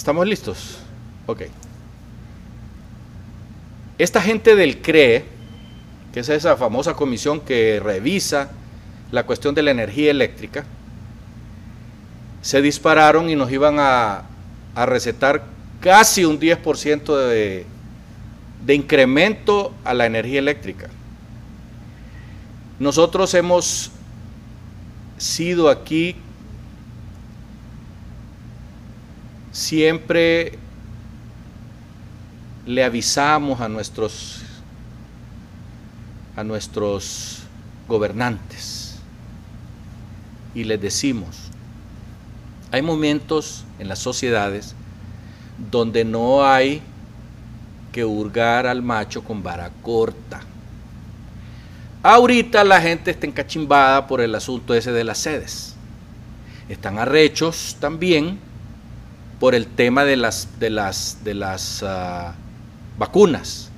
¿Estamos listos? Ok. Esta gente del CRE, que es esa famosa comisión que revisa la cuestión de la energía eléctrica, se dispararon y nos iban a, a recetar casi un 10% de, de incremento a la energía eléctrica. Nosotros hemos sido aquí siempre le avisamos a nuestros a nuestros gobernantes y les decimos hay momentos en las sociedades donde no hay que hurgar al macho con vara corta. Ahorita la gente está encachimbada por el asunto ese de las sedes. Están arrechos también por el tema de las, de las, de las uh, vacunas.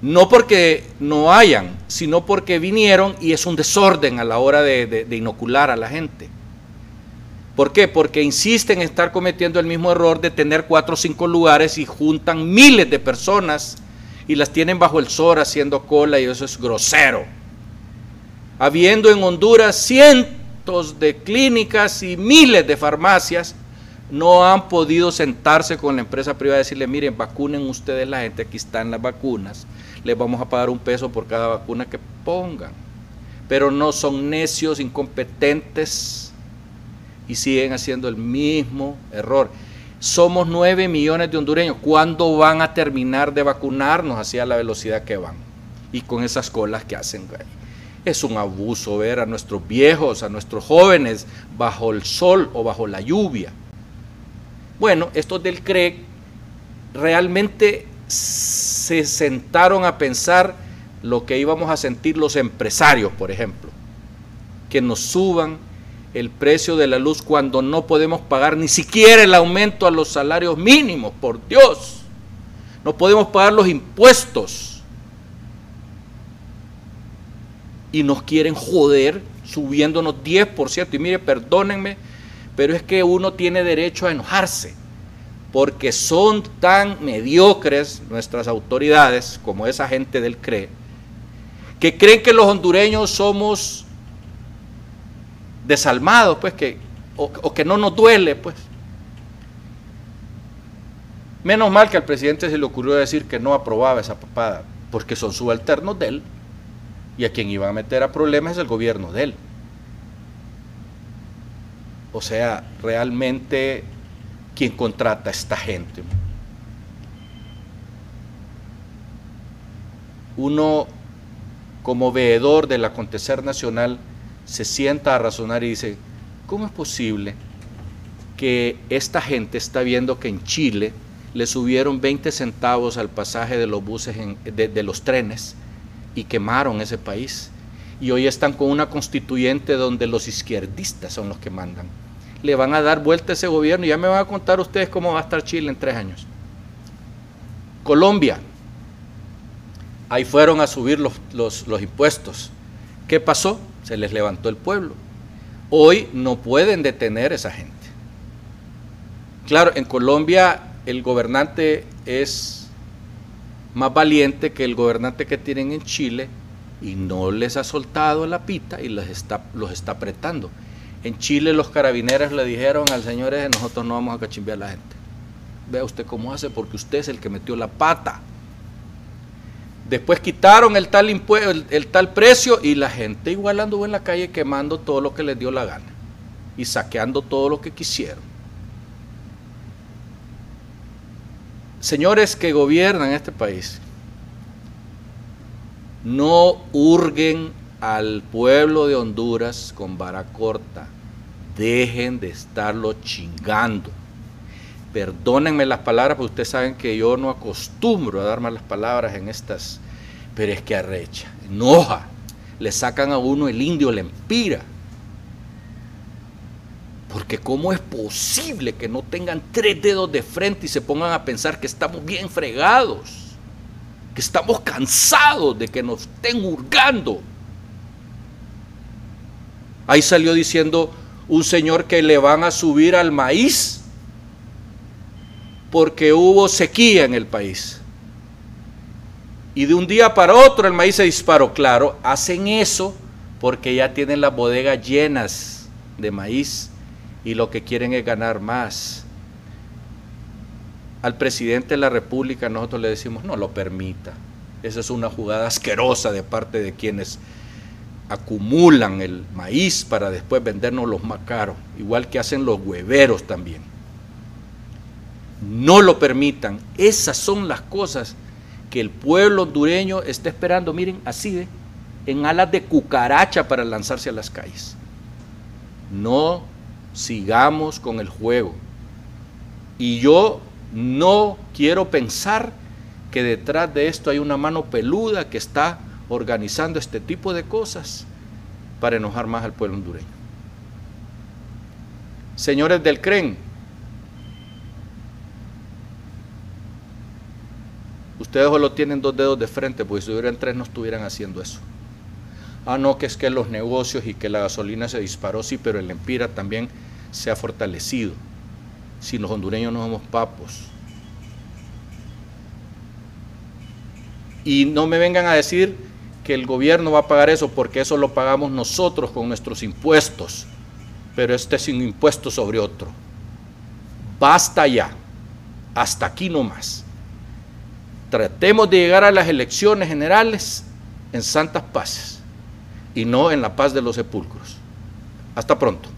No porque no hayan, sino porque vinieron y es un desorden a la hora de, de inocular a la gente. ¿Por qué? Porque insisten en estar cometiendo el mismo error de tener cuatro o cinco lugares y juntan miles de personas y las tienen bajo el sol haciendo cola y eso es grosero. Habiendo en Honduras cientos de clínicas y miles de farmacias, no han podido sentarse con la empresa privada y decirle, miren, vacunen ustedes la gente, aquí están las vacunas, les vamos a pagar un peso por cada vacuna que pongan. Pero no son necios, incompetentes, y siguen haciendo el mismo error. Somos 9 millones de hondureños. ¿Cuándo van a terminar de vacunarnos hacia la velocidad que van? Y con esas colas que hacen. Es un abuso ver a nuestros viejos, a nuestros jóvenes bajo el sol o bajo la lluvia. Bueno, estos del CREC realmente se sentaron a pensar lo que íbamos a sentir los empresarios, por ejemplo, que nos suban el precio de la luz cuando no podemos pagar ni siquiera el aumento a los salarios mínimos, por Dios. No podemos pagar los impuestos. Y nos quieren joder subiéndonos 10%. Y mire, perdónenme, pero es que uno tiene derecho a enojarse, porque son tan mediocres nuestras autoridades, como esa gente del CRE, que creen que los hondureños somos desalmados, pues, que, o, que no nos duele, pues. Menos mal que al presidente se le ocurrió decir que no aprobaba esa papada, porque son subalternos de él, y a quien iba a meter a problemas es el gobierno de él. O sea, realmente, ¿quién contrata a esta gente? Uno, como veedor del acontecer nacional, se sienta a razonar y dice, ¿cómo es posible que esta gente está viendo que en Chile le subieron 20 centavos al pasaje de los buses, de, los trenes y quemaron ese país? Y hoy están con una constituyente donde los izquierdistas son los que mandan. Le van a dar vuelta a ese gobierno y ya me van a contar ustedes cómo va a estar Chile en tres años. Colombia, ahí fueron a subir los, los impuestos. ¿Qué pasó? se les levantó el pueblo. Hoy no pueden detener a esa gente. Claro, en Colombia el gobernante es más valiente que el gobernante que tienen en Chile y no les ha soltado la pita y los está, los está apretando. En Chile los carabineros le dijeron al señor nosotros no vamos a cachimbear a la gente. Vea usted cómo hace porque usted es el que metió la pata. Después quitaron el tal, el, tal precio y la gente igual anduvo en la calle quemando todo lo que les dio la gana y saqueando todo lo que quisieron. Señores que gobiernan este país, no hurguen al pueblo de Honduras con vara corta. Dejen de estarlo chingando perdónenme las palabras, porque ustedes saben que yo no acostumbro a dar malas palabras en estas, pero es que arrecha, enoja, le sacan a uno el indio, le empira. Porque ¿cómo es posible que no tengan tres dedos de frente y se pongan a pensar que estamos bien fregados? Que estamos cansados de que nos estén hurgando. Ahí salió diciendo un señor que le van a subir al maíz porque hubo sequía en el país. Y de un día para otro el maíz se disparó. Claro, hacen eso porque ya tienen las bodegas llenas de maíz y lo que quieren es ganar más. Al presidente de la República nosotros le decimos, no lo permita. Esa es una jugada asquerosa de parte de quienes acumulan el maíz para después vendernos los más caros, igual que hacen los hueveros también. No lo permitan. Esas son las cosas que el pueblo hondureño está esperando, miren, así de, en alas de cucaracha para lanzarse a las calles. No sigamos con el juego. Y yo no quiero pensar que detrás de esto hay una mano peluda que está organizando este tipo de cosas para enojar más al pueblo hondureño. Señores del CREN, ustedes solo tienen dos dedos de frente, porque si hubieran tres no estuvieran haciendo eso. Ah, no, que es que los negocios y que la gasolina se disparó, sí, pero el Empira también se ha fortalecido. Si los hondureños no somos papos. Y no me vengan a decir que el gobierno va a pagar eso porque eso lo pagamos nosotros con nuestros impuestos, pero este es un impuesto sobre otro. Basta ya, hasta aquí no más. Tratemos de llegar a las elecciones generales en santas paces y no en la paz de los sepulcros. Hasta pronto.